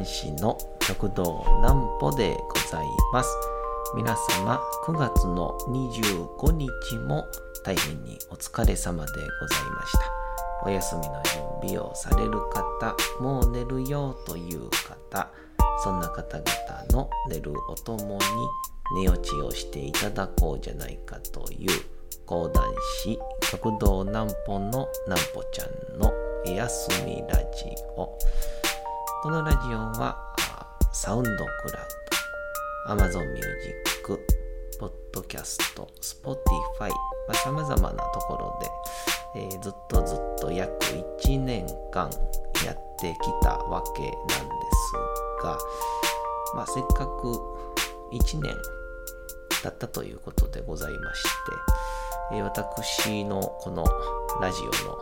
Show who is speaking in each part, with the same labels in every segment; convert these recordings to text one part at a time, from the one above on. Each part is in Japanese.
Speaker 1: 講談師の食堂南歩でございます。皆様9月の25日も大変にお疲れ様でございました。お休みの準備をされる方もう寝るよという方そんな方々の寝るおともに寝落ちをしていただこうじゃないかという講談師食堂南歩の南歩ちゃんの休みラジオ。このラジオはサウンドクラウド Amazon Music ポッドキャスト Spotify さまざ、まなところで、えー、ずっとずっと約1年間やってきたわけなんですが、まあ、せっかく1年経ったということでございまして、えー、私のこのラジオの、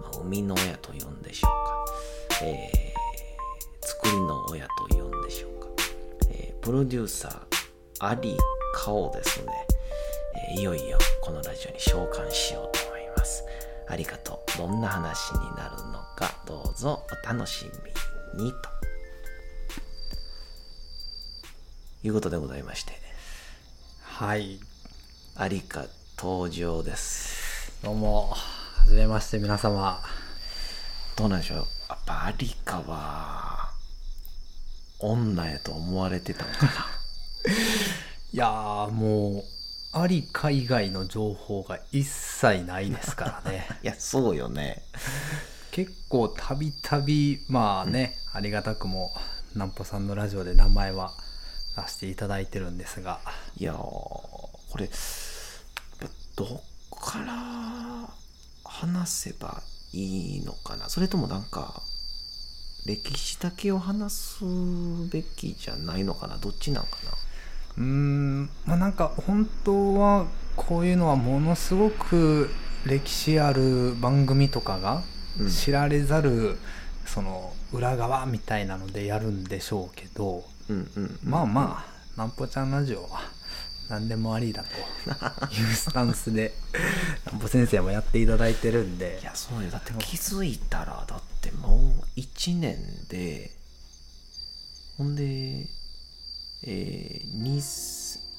Speaker 1: まあ、生みの親と呼んでしょうか、えー、作りの親と呼んでしょうか、えー、プロデューサー、アリカオですね、えー、いよいよこのラジオに召喚しようと思います。ありがとう。どんな話になるのか、どうぞお楽しみにと。いうことでございまして。
Speaker 2: はい。
Speaker 1: ありか登場です。
Speaker 2: どうも、はじめまして皆様。
Speaker 1: どうなんでしょう。やっぱアリカは、女やと思われてたのかな。
Speaker 2: いやーもう、ありか以外の情報が一切ないですからね。
Speaker 1: いやそうよね。
Speaker 2: 結構たびたびまあね、うん、ありがたくも南ポさんのラジオで名前は出していただいてるんですが。
Speaker 1: いやこれどっから話せばいいのかな。それともなんか歴史だけを話すべきじゃないのかな？どっちなんかな？
Speaker 2: うーんまあなんか本当はこういうのはものすごく歴史ある番組とかが知られざる、その裏側みたいなのでやるんでしょうけど、
Speaker 1: うんうん、
Speaker 2: まあまあなんぽちゃんラジオは何でもありだというスタンスでなんぽ先生もやっていただいてるんで。
Speaker 1: いやそうよ。だって気づいたらだってもう1年でほんでえー、に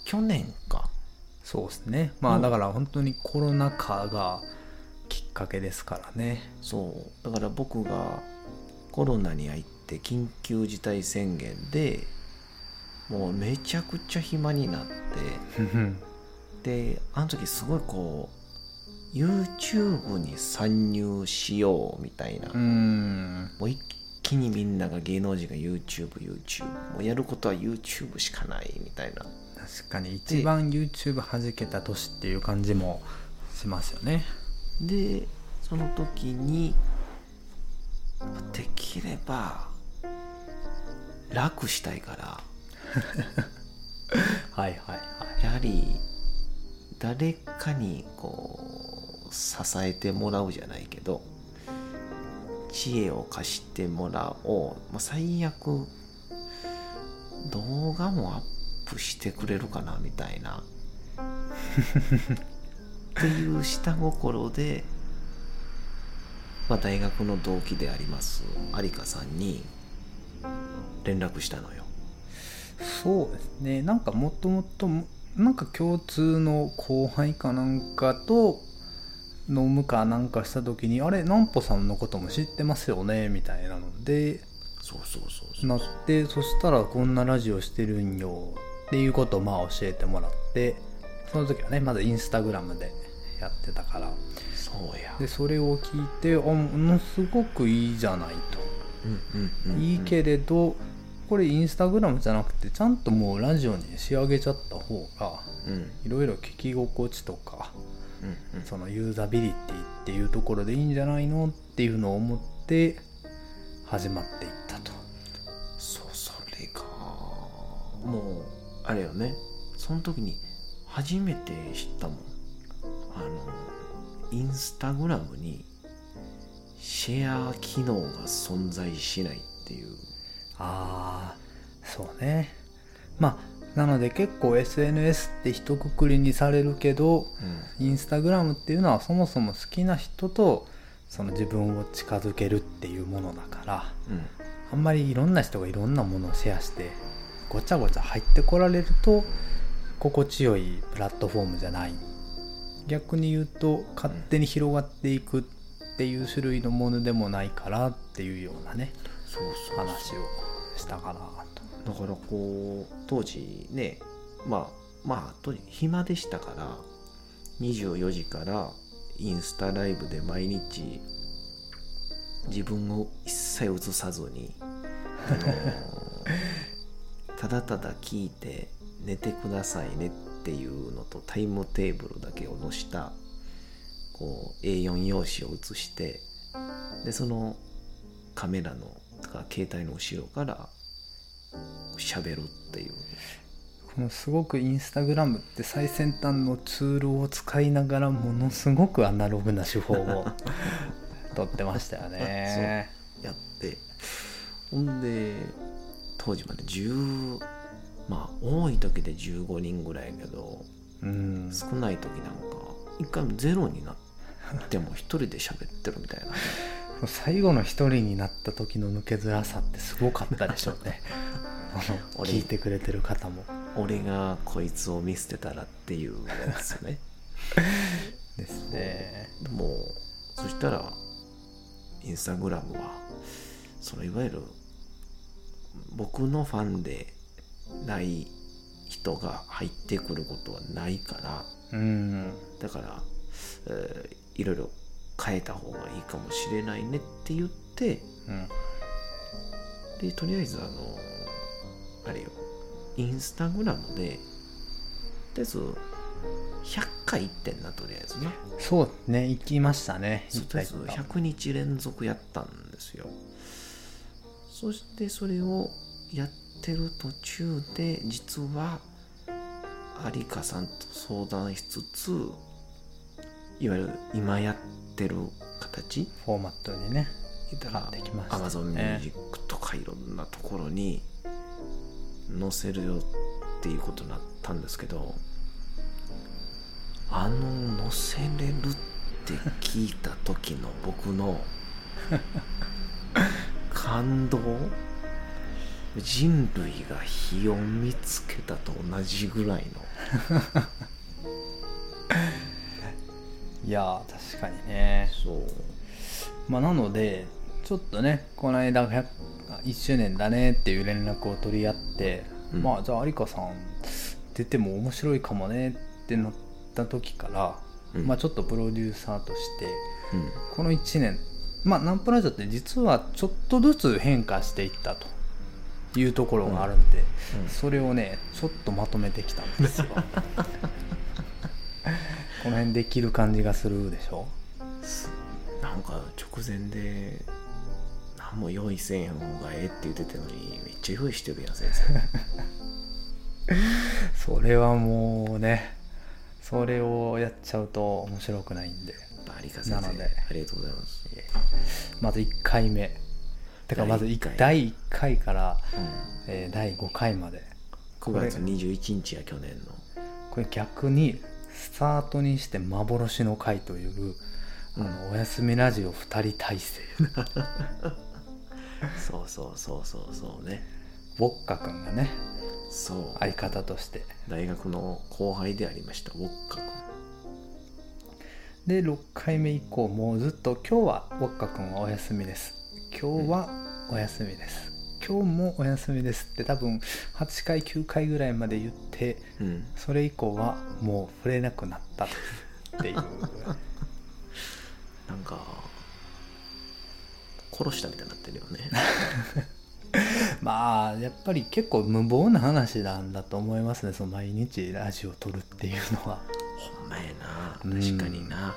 Speaker 1: 去年か。
Speaker 2: そうですね。まあだから本当にコロナ禍がきっかけですからね。
Speaker 1: そう。だから僕がコロナに入って緊急事態宣言でもうめちゃくちゃ暇になって であの時すごいこう YouTube に参入しようみたいな。もう一気にみんなが芸能人が YouTubeYouTube もうやることは YouTube しかないみたいな。
Speaker 2: 確かに一番 YouTube 弾けた年っていう感じもしますよね。
Speaker 1: でその時にできれば楽したいから。
Speaker 2: はいはいはい。
Speaker 1: やはり誰かにこう支えてもらうじゃないけど知恵を貸してもらおう、まあ、最悪動画もアップしてくれるかなみたいな。っていう下心で、まあ、大学の同期であります有香さんに連絡したのよ。
Speaker 2: そうですね。なんかもともとなんか共通の後輩かなんかと飲むかなんかした時に「あれ南穂さんのことも知ってますよね」みたいなので
Speaker 1: そうそうそう
Speaker 2: なってそしたらこんなラジオしてるんよっていうことをまあ教えてもらってその時はねまずインスタグラムでやってたから。
Speaker 1: そうや。
Speaker 2: でそれを聞いてあものすごくいいじゃないと、いいけれどこれインスタグラムじゃなくてちゃんともうラジオに仕上げちゃった方がいろいろ聞き心地とかそのユーザビリティっていうところでいいんじゃないのっていうのを思って始まっていったと。
Speaker 1: そうそれがもうあれよね。その時に初めて知ったもん。あのインスタグラムにシェア機能が存在しないっていう。
Speaker 2: ああそうね。まあなので結構 SNS って一括りにされるけど、うん、インスタグラムっていうのはそもそも好きな人とその自分を近づけるっていうものだから、うん、あんまりいろんな人がいろんなものをシェアしてごちゃごちゃ入ってこられると心地よいプラットフォームじゃない。逆に言うと勝手に広がっていくっていう種類のものでもないからっていうようなね話をしたかな
Speaker 1: とだからこう当時ねまあまあ暇でしたから24時からインスタライブで毎日自分を一切映さずに、あのー ただただ聞いて寝てくださいねっていうのとタイムテーブルだけを載したこう A4 用紙を写してでそのカメラのとか携帯の後ろから喋るっていう。
Speaker 2: このすごくインスタグラムって最先端のツールを使いながらものすごくアナログな手法を とってましたよね。
Speaker 1: やって。ほんで当時まで10まあ多い時で15人ぐらいやけど
Speaker 2: うん。
Speaker 1: 少ない時なんか一回もゼロになっても一人で喋ってるみたいな。ね
Speaker 2: 最後の一人になった時の抜けづらさってすごかったでしょうね。あの
Speaker 1: 俺
Speaker 2: 聞いてくれてる方も。
Speaker 1: 俺がこいつを見捨てたらっていうやつよね。
Speaker 2: ですね。
Speaker 1: でもそしたらインスタグラムはそのいわゆる僕のファンでない人が入ってくることはないから
Speaker 2: うん。
Speaker 1: だから、えーいろいろ変えた方がいいかもしれないねって言って
Speaker 2: うん。
Speaker 1: でとりあえずあのあれよ。インスタグラムでとりあえず100回行ってんなとりあえずね。
Speaker 2: そうね行きましたね。
Speaker 1: とりあえず100日連続やったんですよ。そしてそれをやってる途中で実は有香さんと相談しつついわゆる今やってる形？
Speaker 2: フォーマットにね
Speaker 1: 言ったら
Speaker 2: 変わってきましたね。
Speaker 1: Amazon Music とかいろんなところに載せるよっていうことになったんですけどあの載せれるって聞いた時の僕の 感動？人類が火を見つけたと同じぐらいの
Speaker 2: いやー確かにね。
Speaker 1: そう。
Speaker 2: まあなのでちょっとねこの間100 1周年だねっていう連絡を取り合って、
Speaker 1: うん。
Speaker 2: まあじゃあ有香さん出ても面白いかもねってなった時から、
Speaker 1: うん。
Speaker 2: まあちょっとプロデューサーとして
Speaker 1: うん。
Speaker 2: この1年まあナンプラジオって実はちょっとずつ変化していったというところがあるんで、
Speaker 1: うん。
Speaker 2: それをねちょっとまとめてきたんですよ この辺できる感じがするでしょ？
Speaker 1: なんか直前で何も用意せん方がええって言ってたのにめっちゃ用意してるやん先生。
Speaker 2: それはもうねそれをやっちゃうと面白くないんで。
Speaker 1: 有香先生
Speaker 2: なので。
Speaker 1: ありがとうございます、
Speaker 2: まず1回目。てかまず
Speaker 1: 第一回。
Speaker 2: 第1回から、
Speaker 1: うん、
Speaker 2: えー第5回まで。
Speaker 1: 9月21日や去年の。
Speaker 2: これ逆にスタートにして幻の回というあのおやすみラジオ2人体制。
Speaker 1: そうそうそうそうそうね。
Speaker 2: ウォッカ君がね
Speaker 1: そう。
Speaker 2: 相方として。
Speaker 1: 大学の後輩でありましたウォッカ君。
Speaker 2: で6回目以降もうずっと「今日はウォッカ君はお休みです」「今日はお休みです」「今日もお休みです」って多分8回9回ぐらいまで言って
Speaker 1: うん。
Speaker 2: それ以降はもう触れなくなったっていう。
Speaker 1: なんか殺したみたいになってるよね。
Speaker 2: まあやっぱり結構無謀な話なんだと思いますねその毎日ラジオを撮るっていうのは。
Speaker 1: ほんまやな。
Speaker 2: うん。
Speaker 1: 確かにな。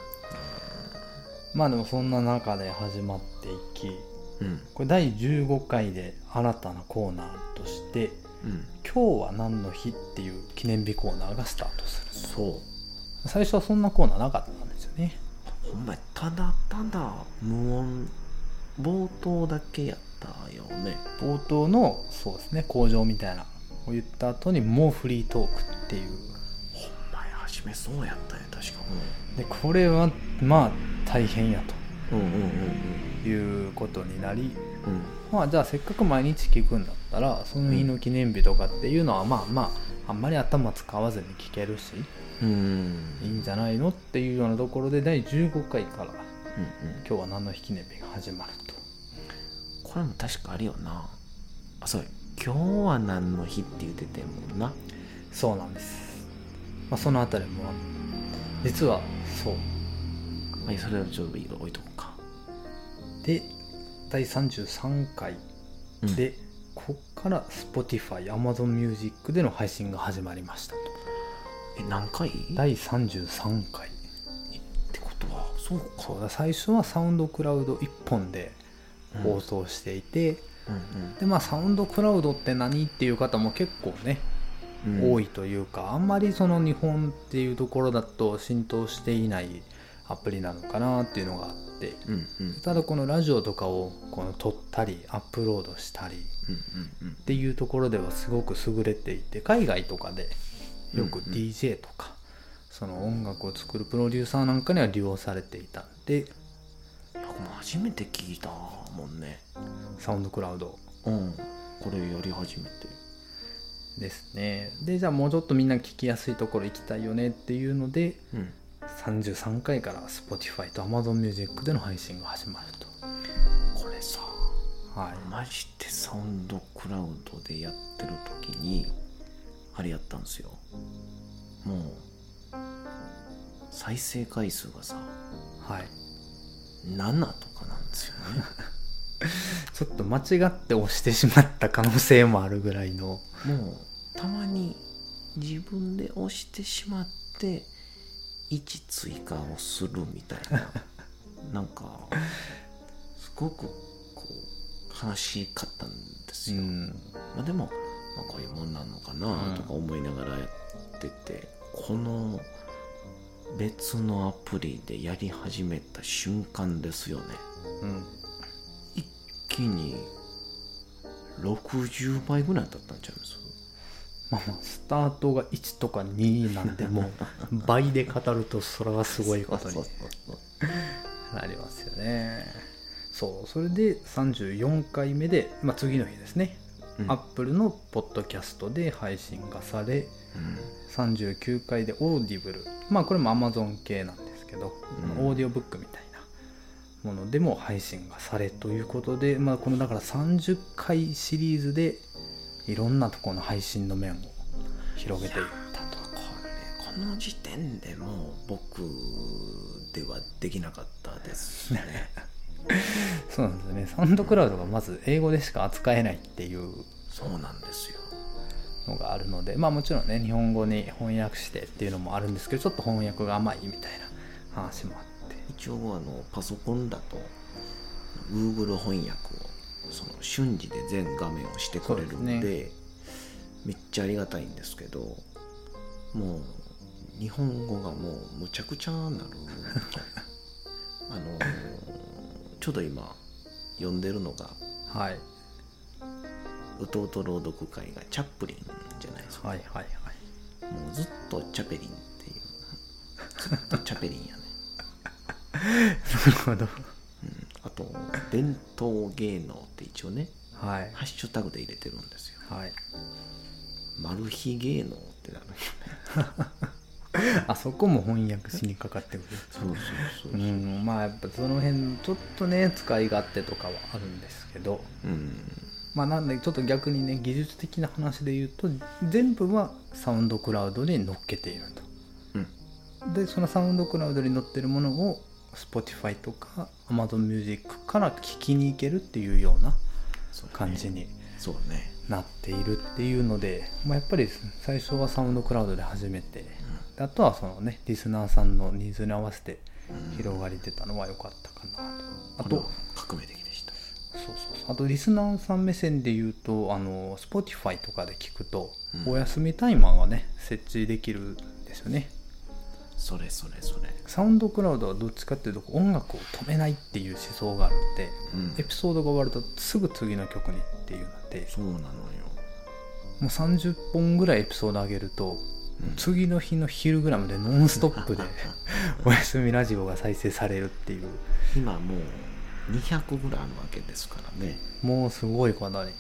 Speaker 2: まあでもそんな中で始まっていき
Speaker 1: うん。
Speaker 2: これ第15回で新たなコーナーとして
Speaker 1: うん「
Speaker 2: 今日は何の日?」っていう記念日コーナーがスタートする。
Speaker 1: そう。
Speaker 2: 最初はそんなコーナーなかったんですよね。
Speaker 1: ほんまやただただ無音冒頭だけやったよね。
Speaker 2: 冒頭のそうですね工場みたいなを言った後にもうフリートークっていう。
Speaker 1: ほんまや初めそうやったんや確か。
Speaker 2: でこれはまあ大変や
Speaker 1: うんうんうんうん
Speaker 2: ということになり
Speaker 1: うん。
Speaker 2: まあじゃあせっかく毎日聞くんだったらその日の記念日とかっていうのはまあまああんまり頭使わずに聞けるし
Speaker 1: うん。
Speaker 2: いいんじゃないのっていうようなところで第15回から
Speaker 1: うんうん。
Speaker 2: 今日は何の日記念日が始まると。
Speaker 1: これも確かあるよな。あそう。今日は何の日って言っててもんな。
Speaker 2: そうなんです、まあ、そのあたりも実はそう。
Speaker 1: まあそれはちょっと置いとこう。か
Speaker 2: で第33回
Speaker 1: うん。
Speaker 2: で、こっから Spotify、Amazon Music での配信が始まりましたと。
Speaker 1: え何回？っ
Speaker 2: 第33回。
Speaker 1: てことはそうか。
Speaker 2: そうだ最初はサウンドクラウド1本で放送していて、
Speaker 1: うん。
Speaker 2: でまあサウンドクラウドって何っていう方も結構ね、
Speaker 1: うん。
Speaker 2: 多いというかあんまりその日本っていうところだと浸透していないアプリなのかなっていうのがあって
Speaker 1: うんうん。
Speaker 2: ただこのラジオとかをこの撮ったりアップロードしたりっていうところではすごく優れていて海外とかでよく DJ とか、その音楽を作るプロデューサーなんかには利用されていた。んで
Speaker 1: 初めて聞いたもんね。
Speaker 2: サウンドクラウド。
Speaker 1: うん。これやり始めて。
Speaker 2: ですね。でじゃあもうちょっとみんな聞きやすいところ行きたいよねっていうので
Speaker 1: うん
Speaker 2: 33回から Spotify と Amazon Music での配信が始まる
Speaker 1: これさ
Speaker 2: とはい。
Speaker 1: マジでサウンドクラウドでやってる時にあれやったんですよ。もう再生回数がさ
Speaker 2: はい。
Speaker 1: 7とかなんですよね。
Speaker 2: ちょっと間違って押してしまった可能性もあるぐらいの。
Speaker 1: もうたまに自分で押してしまって1追加をするみたいな。なんかすごくこう悲しかったんですよ、
Speaker 2: うん。
Speaker 1: まあ、でも、まあ、こういうもんなのかなとか思いながらやってて、この別のアプリでやり始めた瞬間ですよね。
Speaker 2: うん。
Speaker 1: 一気に60倍ぐらいだったんちゃいます？
Speaker 2: まあまあスタートが1とか2なんでもう 倍で語るとそれはすごいことになりますよね。そうそれで34回目で、まあ、次の日ですね、
Speaker 1: うん。
Speaker 2: アップルのポッドキャストで配信がされ39回でオーディブルまあこれも Amazon 系なんですけど、
Speaker 1: うん。
Speaker 2: オーディオブックみたいなものでも配信がされということで、まあ、このだから30回シリーズでいろんなところの配信の面を広げていったと。
Speaker 1: これこの時点でもう僕ではできなかったですね。
Speaker 2: そうなんですよね。サウンドクラウドがまず英語でしか扱えないっていう
Speaker 1: そうなんですよ。
Speaker 2: のがあるのでまあもちろんね日本語に翻訳してっていうのもあるんですけどちょっと翻訳が甘いみたいな話もあって。
Speaker 1: 一応あのパソコンだと Google 翻訳をその瞬時で全画面をしてくれるんで
Speaker 2: そうで
Speaker 1: めっちゃありがたいんですけどもう日本語がもうむちゃくちゃなる。あのちょうど今読んでるのが
Speaker 2: はい。
Speaker 1: 弟朗読会がチャップリンじゃないですか、
Speaker 2: はいはいはい。
Speaker 1: もうずっとチャペリンっていう。ずっとチャペリンやね。
Speaker 2: なるほど。
Speaker 1: うん。あと伝統芸能って一応ね
Speaker 2: はい。
Speaker 1: ハッシュタグで入れてるんですよ。
Speaker 2: はい。
Speaker 1: マル秘芸能ってなるよね。
Speaker 2: あそこも翻訳しにかかってくる。
Speaker 1: そうそうそう
Speaker 2: う。んまあやっぱその辺ちょっとね使い勝手とかはあるんですけど。
Speaker 1: うん。
Speaker 2: まあなんでちょっと逆にね技術的な話で言うと全部はサウンドクラウドに乗っけていると。
Speaker 1: うん。
Speaker 2: でそのサウンドクラウドに載ってるものを Spotify とか Amazon Music から聞きに行けるっていうような感じになっているっていうので、まあ、やっぱり最初はサウンドクラウドで始めて。であとはそのねリスナーさんのニーズに合わせて広がり出たのは良かったかなと。あと
Speaker 1: これは革命的でした。
Speaker 2: そうそうそう。あとリスナーさん目線で言うとあの Spotify とかで聞くと、
Speaker 1: うん。
Speaker 2: お休みタイマーがね設置できるんですよね
Speaker 1: それそれそれ。
Speaker 2: サウンドクラウドはどっちかっていうと音楽を止めないっていう思想があるんで
Speaker 1: うん。
Speaker 2: エピソードが終わるとすぐ次の曲にっていうので
Speaker 1: そうなのよ、
Speaker 2: もう30本ぐらいエピソード上げると
Speaker 1: うん。
Speaker 2: 次の日の昼ぐらいまでノンストップで おやすみラジオが再生されるっていう。
Speaker 1: 今もう200ぐらいあるわけですからね。
Speaker 2: もうすごいことに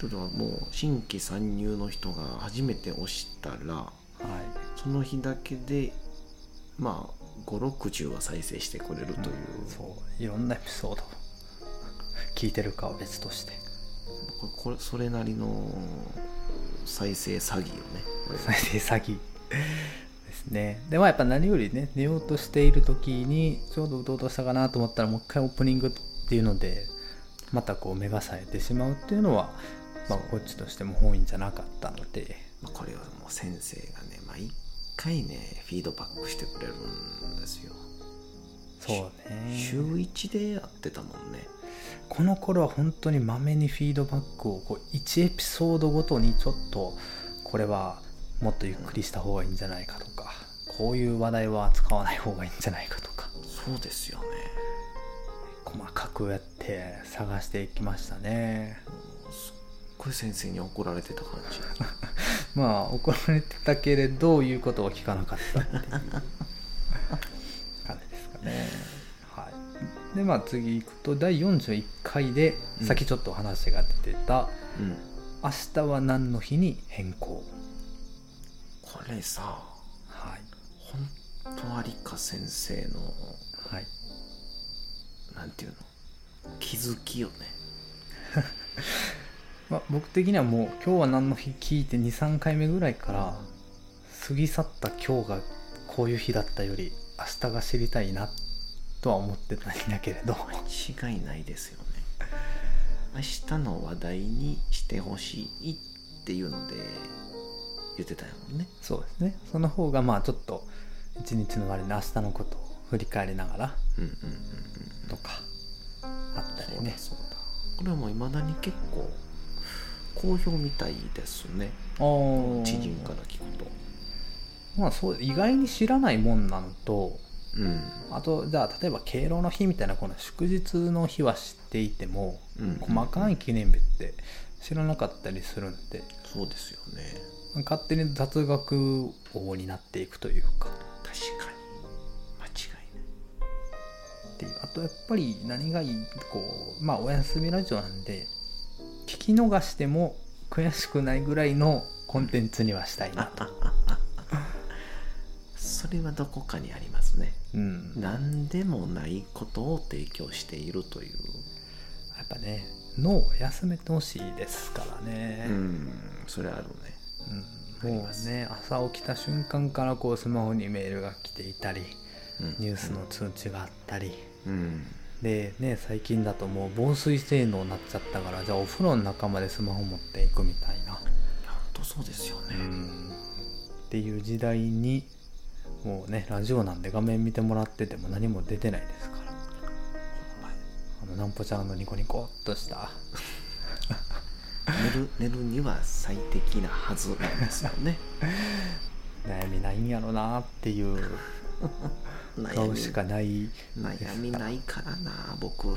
Speaker 1: というのはもう新規参入の人が初めて押したら、はい、その日だけでまあ560は再生してくれるという、
Speaker 2: うん、そう。いろんなエピソード。聞いてるかは別として。
Speaker 1: これそれなりの再生詐欺よね。
Speaker 2: 再生詐欺。ですね。でもやっぱ何よりね寝ようとしている時にちょうどうとうとしたかなと思ったらもう一回オープニングっていうのでまたこう目が冴えてしまうっていうのはまあ、こっちとしても本意じゃなかったので、
Speaker 1: まあ、これはもう先生がね毎回ねフィードバックしてくれるんですよ。
Speaker 2: そうね。
Speaker 1: 週1でやってたもんね。
Speaker 2: この頃は本当にまめにフィードバックをこう1エピソードごとにちょっとこれはもっとゆっくりした方がいいんじゃないかとか、こういう話題は使わない方がいいんじゃないかとか。
Speaker 1: そうですよね。
Speaker 2: 細かくやって探していきましたね、
Speaker 1: ごい先生に怒られてた感じ。
Speaker 2: まあ怒られてたけれど言うことを聞かなかったっていう感じですかね。はい。でまあ次いくと第41回で、うん、さっきちょっと話が出てた、うん、明日は何の日に変更」
Speaker 1: これさはい。本当有香先生のはい。なんていうの？気づきよね
Speaker 2: まあ、僕的にはもう今日は何の日聞いて23回目ぐらいから過ぎ去った今日がこういう日だったより明日が知りたいなとは思ってたんだけれど。
Speaker 1: 間違いないですよね。明日の話題にしてほしいっていうので言ってたよね。
Speaker 2: そうですね。その方がまあちょっと一日の終わりに明日のことを振り返りながらとかあったりね。
Speaker 1: これはもういまだに結構好評みたいですね。知人から聞くと。
Speaker 2: まあそう意外に知らないもんなのと、うん、あとじゃあ例えば敬老の日みたいなこの祝日の日は知っていても、うん、細かい記念日って知らなかったりするんで
Speaker 1: そうですよね。
Speaker 2: 勝手に雑学王になっていくというか。
Speaker 1: 確かに。間違いない。
Speaker 2: っていう。あとやっぱり何がいいこうまあお休みラジオなんで聞き逃しても悔しくないぐらいのコンテンツにはしたいなと。
Speaker 1: それはどこかにありますね、うん、何でもないことを提供しているという。
Speaker 2: やっぱね脳を休めてほしいですからね。
Speaker 1: うん。それあるね、
Speaker 2: うん、もうね朝起きた瞬間からこうスマホにメールが来ていたり、うん、ニュースの通知があったり、うんでね最近だともう防水性能になっちゃったからじゃあお風呂の中までスマホ持っていくみたいな。本
Speaker 1: 当そうですよね。
Speaker 2: っていう時代にもうねラジオなんで画面見てもらってても何も出てないですから。あのなんぽちゃんのニコニコっとした。
Speaker 1: 寝る寝るには最適なはずなんですよね。
Speaker 2: 悩みないんやろなっていう顔しかない。
Speaker 1: 悩みないからな僕。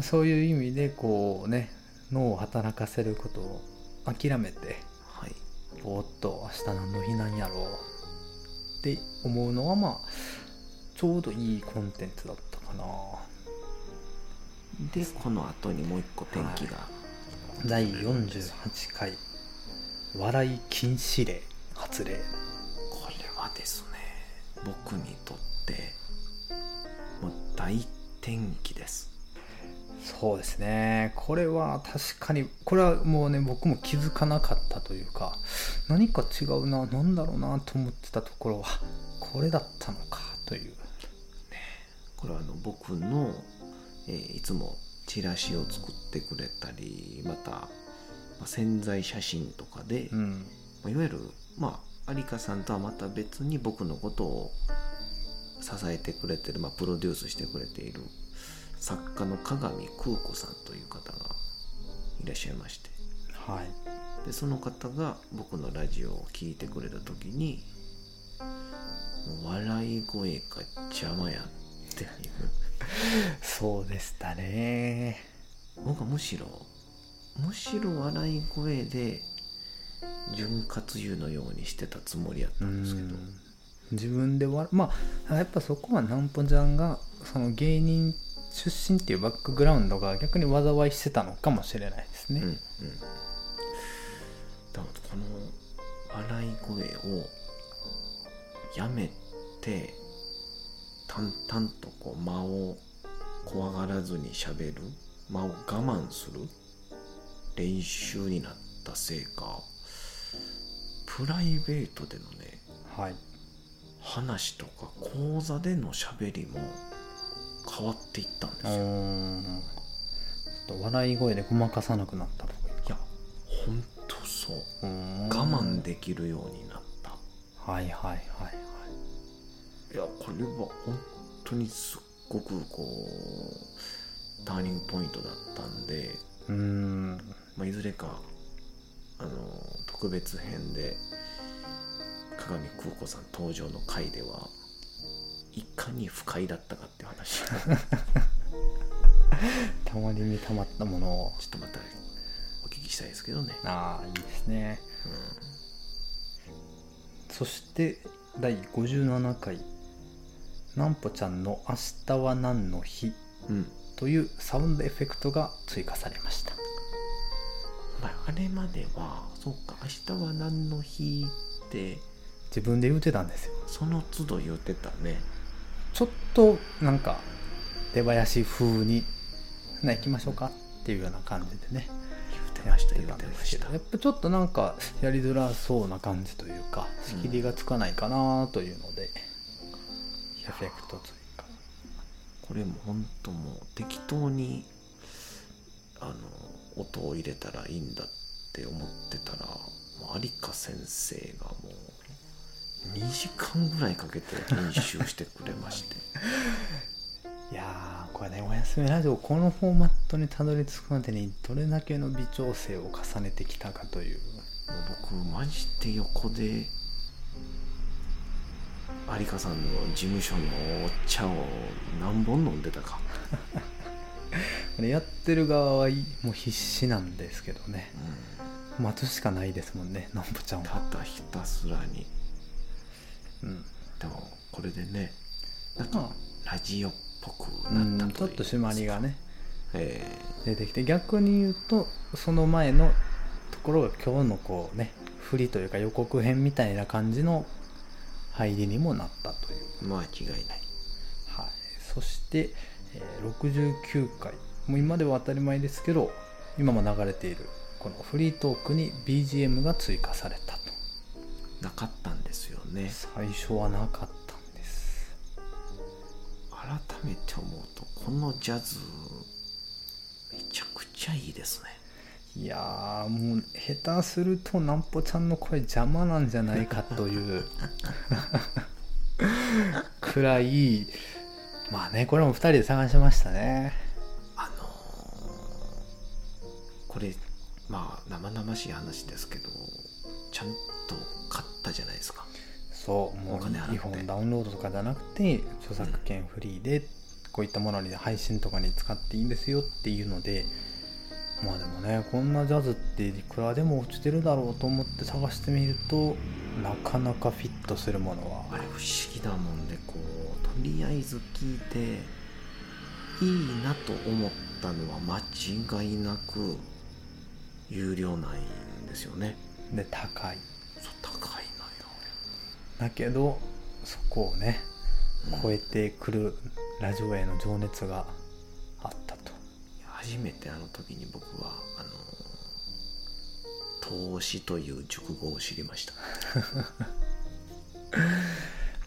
Speaker 2: そういう意味でこうね脳を働かせることを諦めて、はい、ぼーっと明日何の日なんやろう。って思うのはまあちょうどいいコンテンツだったかな。
Speaker 1: でこの後にもう一個天気が、は
Speaker 2: い、第48回。笑い禁止令発令
Speaker 1: 僕にとってもう大転機です。
Speaker 2: そうですね。これは確かにこれはもうね僕も気づかなかったというか何か違うな何だろうなと思ってたところはこれだったのかという、ね、
Speaker 1: これはあの僕の、えー、いつもチラシを作ってくれたりまた、まあ、潜在写真とかで、うん、まあ、いわゆるまあ有香さんとはまた別に僕のことを支えてくれてる、まあ、プロデュースしてくれている作家の鏡空子さんという方がいらっしゃいまして、はい、でその方が僕のラジオを聴いてくれた時に笑い声が邪魔やっていう。
Speaker 2: そうでしたね。
Speaker 1: 僕はむしろむしろ笑い声で潤滑油のようにしてたつもりやったんですけど。
Speaker 2: 自分でわまあやっぱそこはなんぽちゃんがその芸人出身っていうバックグラウンドが逆に災いしてたのかもしれないですね。うんうん、
Speaker 1: だからこの笑い声をやめて淡々とこう間を怖がらずにしゃべる。間を我慢する。練習になったせいかプライベートでのね、
Speaker 2: はい、
Speaker 1: 話とか講座でのしゃべりも変わっていったんですよ。
Speaker 2: ちょっと笑い声でごまかさなくなったとか
Speaker 1: いやほんとそう。我慢できるようになった。
Speaker 2: はいはいはいはい。
Speaker 1: いやこれは本当にすっごくこうターニングポイントだったんで
Speaker 2: うん、
Speaker 1: まあ、いずれかあの特別編で鏡空子さん登場の回ではいかに不快だったかっていう話。
Speaker 2: たまりにたまったものを。
Speaker 1: ちょっとまたお聞きしたいですけどね。
Speaker 2: ああいいですね、うん、そして第57回「なんぽちゃんの明日は何の日」というサウンドエフェクトが追加されました、
Speaker 1: まあ、あれまではそっか明日は何の日って
Speaker 2: 自分で言うてたんですよ。
Speaker 1: その都度言ってたね。
Speaker 2: ちょっとなんか出囃子風に「な行きましょうか」っていうような感じでね。
Speaker 1: 言ってました言ってました。
Speaker 2: やっぱちょっとなんかやりづらそうな感じというか仕切りがつかないかなというので、うん、エフェクト追加
Speaker 1: これも本当もう適当にあの音を入れたらいいんだって思ってたら有香先生がもう2時間ぐらいかけて練習してくれまして。
Speaker 2: いやこれね「おやすみラジオ」このフォーマットにたどり着くまでにどれだけの微調整を重ねてきたかという。
Speaker 1: もう僕マジで横で有香さんの事務所のお茶を何本飲んでたか
Speaker 2: やってる側はもう必死なんですけどね、うん、待つしかないですもんねなんぼちゃんは。
Speaker 1: ただひたすらに。うん、でもこれでねなんかラジオっぽくなった
Speaker 2: と、うん、ちょっと締まりがね、えー、出てきて逆に言うとその前のところが今日のこうね振りというか予告編みたいな感じの入りにもなったという。
Speaker 1: 間違いない、
Speaker 2: はい、そして、えー、69回もう今では当たり前ですけど今も流れているこのフリートークに BGM が追加されたと。
Speaker 1: なかったんですよね。
Speaker 2: 最初はなかったんです。
Speaker 1: 改めて思うとこのジャズめちゃくちゃいいですね。
Speaker 2: いやもう下手するとなんぽちゃんの声邪魔なんじゃないかという くらいまあねこれも2人で探しましたね
Speaker 1: これまあ生々しい話ですけどちゃんと買ったじゃないですか。
Speaker 2: そうもう日本ダウンロードとかじゃなくて著作権フリーでこういったものに配信とかに使っていいんですよっていうのでまあでもねこんなジャズっていくらでも落ちてるだろうと思って探してみるとなかなかフィットするものは。
Speaker 1: あれ不思議だもんでこうとりあえず聞いていいなと思ったのは間違いなく有料ないんですよね。
Speaker 2: で高い。
Speaker 1: そう高いのよ。
Speaker 2: だけどそこをね超えてくるラジオへの情熱があったと。
Speaker 1: 初めてあの時に僕はあの投資という熟語を知りました。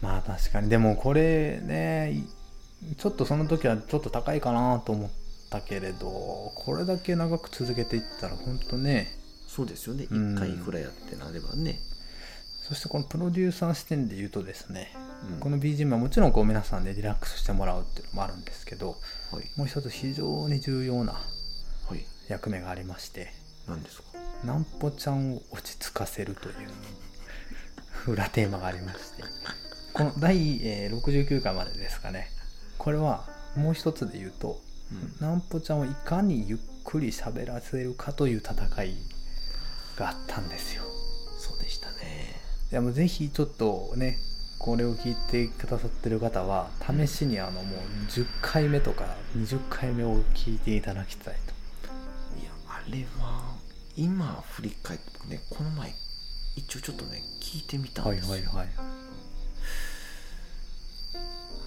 Speaker 2: まあ確かに。でもこれねちょっとその時はちょっと高いかなと思ったけれどこれだけ長く続けていったら本当ね
Speaker 1: そうですよね。1回くらいやってなればね、
Speaker 2: そしてこのプロデューサー視点で言うとですね、うん、この BGM はもちろんこう皆さんでリラックスしてもらうっていうのもあるんですけど、はい、もう一つ非常に重要な役目がありまして、
Speaker 1: 何ですか？
Speaker 2: なんぽちゃんを落ち着かせるという 裏テーマがありましてこの第、え69回までですかね。これはもう一つで言うと、うん、なんぽちゃんをいかにゆっくり喋らせるかという戦いがあったんですよ。
Speaker 1: そうでしたね。
Speaker 2: いやもうぜひちょっとねこれを聞いてくださってる方は試しにあのもう10回目とか20回目を聞いていただきたいと。
Speaker 1: いやあれは今振り返ってねこの前一応ちょっとね聞いてみたんですよ、はいはいはい、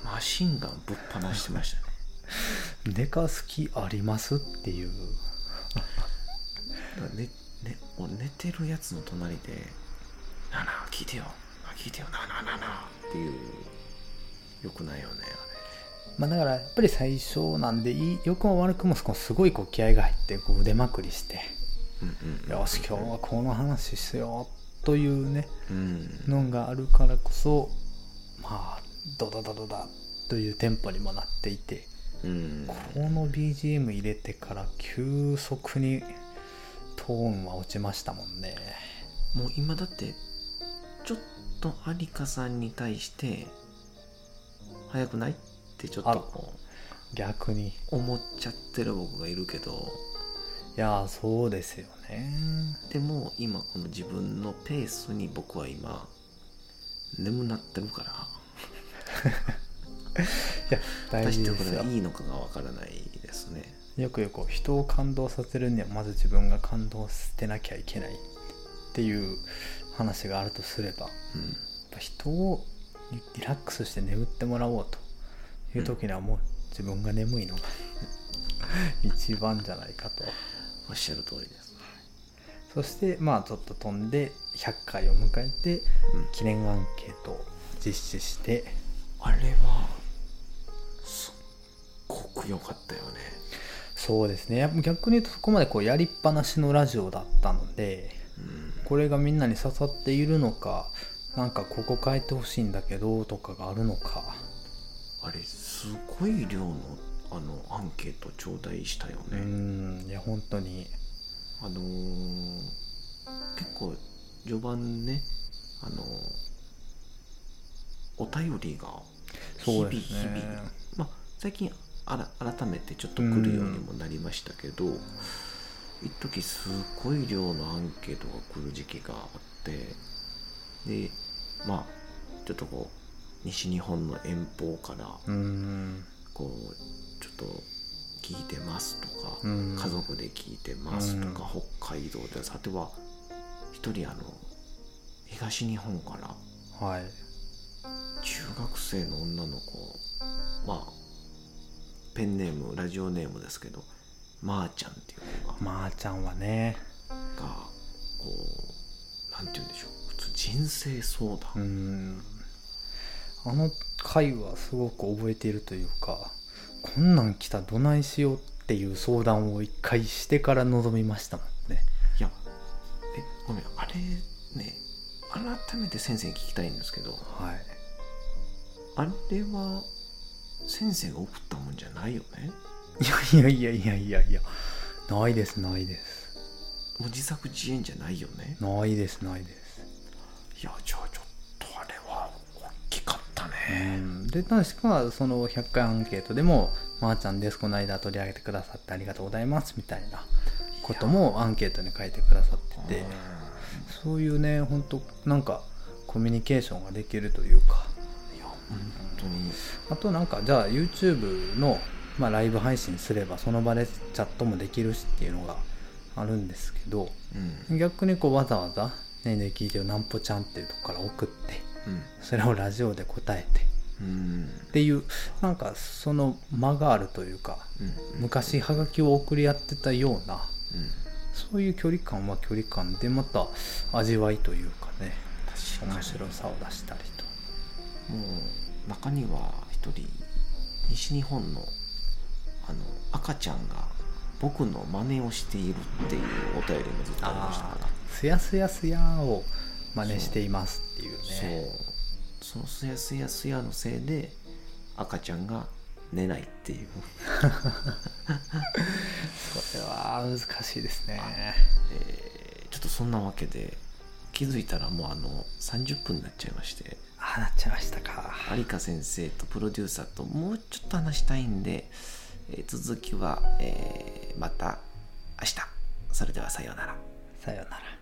Speaker 1: マシンガンぶっ放してましたね
Speaker 2: 寝かす気あります？っていう。
Speaker 1: ねね俺寝てるやつの隣で「なあなあ聞いてよ。聞いてよ。なあなあなあなあ」っていうよくないよね
Speaker 2: まあだからやっぱり最初なんで良くも悪くもすごいこう気合が入ってこう腕まくりして「よし今日はこの話しよう」というね、うん、のがあるからこそまあドドドドダというテンポにもなっていて、うん、この BGM 入れてから急速にトーンは落ちましたもんね。
Speaker 1: もう今だってちょっと有香さんに対して早くないってちょっと
Speaker 2: 逆に。
Speaker 1: 思っちゃってる僕がいるけど。
Speaker 2: いやそうですよね。
Speaker 1: でも今この自分のペースに僕は今眠なってるから。い や大事ですよ。いいのかがわからないですね。
Speaker 2: よくよく人を感動させるにはまず自分が感動してなきゃいけないっていう話があるとすれば、うん、人をリラックスして眠ってもらおうという時にはもう自分が眠いのが 一番じゃないかと。
Speaker 1: おっしゃる通りです、
Speaker 2: そしてまあちょっと飛んで100回を迎えて記念アンケートを実施して、
Speaker 1: うん、あれはごく良かったよね。
Speaker 2: そうですね。逆に言うとそこまでこうやりっぱなしのラジオだったので、うん、これがみんなに刺さっているのかなんかここ変えてほしいんだけどとかがあるのか。
Speaker 1: あれすごい量のあのアンケート頂戴したよね。
Speaker 2: うん。いや本当に。
Speaker 1: あのー、結構序盤ねあのー、お便りが日々日々、ね、まあ最近あら改めてちょっと来るようにもなりましたけど一時すごい量のアンケートが来る時期があってでまあちょっとこう西日本の遠方からこうちょっと聞いてますとか家族で聞いてますとか北海道でさては一人あの東日本からはい。中学生の女の子まあペンネームラジオネームですけどまー、ちゃんっていう子が
Speaker 2: まー、ちゃんはね。
Speaker 1: がこうなんて言うんでしょう人生相談。うん。
Speaker 2: あの回はすごく覚えているというかこんなん来たどないしようっていう相談を一回してから臨みましたもんね。
Speaker 1: いやえごめんあれね改めて先生に聞きたいんですけど、はい、あれは先生が送ったもんじゃないよね。
Speaker 2: いやいやいやいやいやないですないです。
Speaker 1: もう自作自演じゃないよね。
Speaker 2: ないですないです。
Speaker 1: いやじゃあちょっとあれは大きかったね、
Speaker 2: うん、で確かその100回アンケートでも「まー、あ、ちゃんですこの間取り上げてくださってありがとうございます」みたいなこともアンケートに書いてくださってて。そういうね本当なんかコミュニケーションができるというか当に。あとなんかじゃあ YouTube の、まあ、ライブ配信すればその場でチャットもできるしっていうのがあるんですけど、うん、逆にこうわざわざねえねえ聞いてよなんぽちゃんっていうとこから送って、うん、それをラジオで答えて、うん、っていうなんかその間があるというか、うん、昔はがきを送り合ってたような、そういう距離感は距離感でまた味わいというかね面白さを出したりと
Speaker 1: もう中には一人西日本のあの赤ちゃんが僕の真似をしているっていうお便りもずっとありました。から
Speaker 2: すやすやすやを真似していますっていうね。
Speaker 1: そう。そのすやすやすやのせいで赤ちゃんが寝ないっていう。
Speaker 2: それは難しいですね、
Speaker 1: えー、ちょっとそんなわけで気づいたらもうあの30分になっちゃいまして。
Speaker 2: ああなっちゃいましたか。
Speaker 1: 有香先生とプロデューサーともうちょっと話したいんで、えー、続きは、えー、また明日。それではさようなら。
Speaker 2: さようなら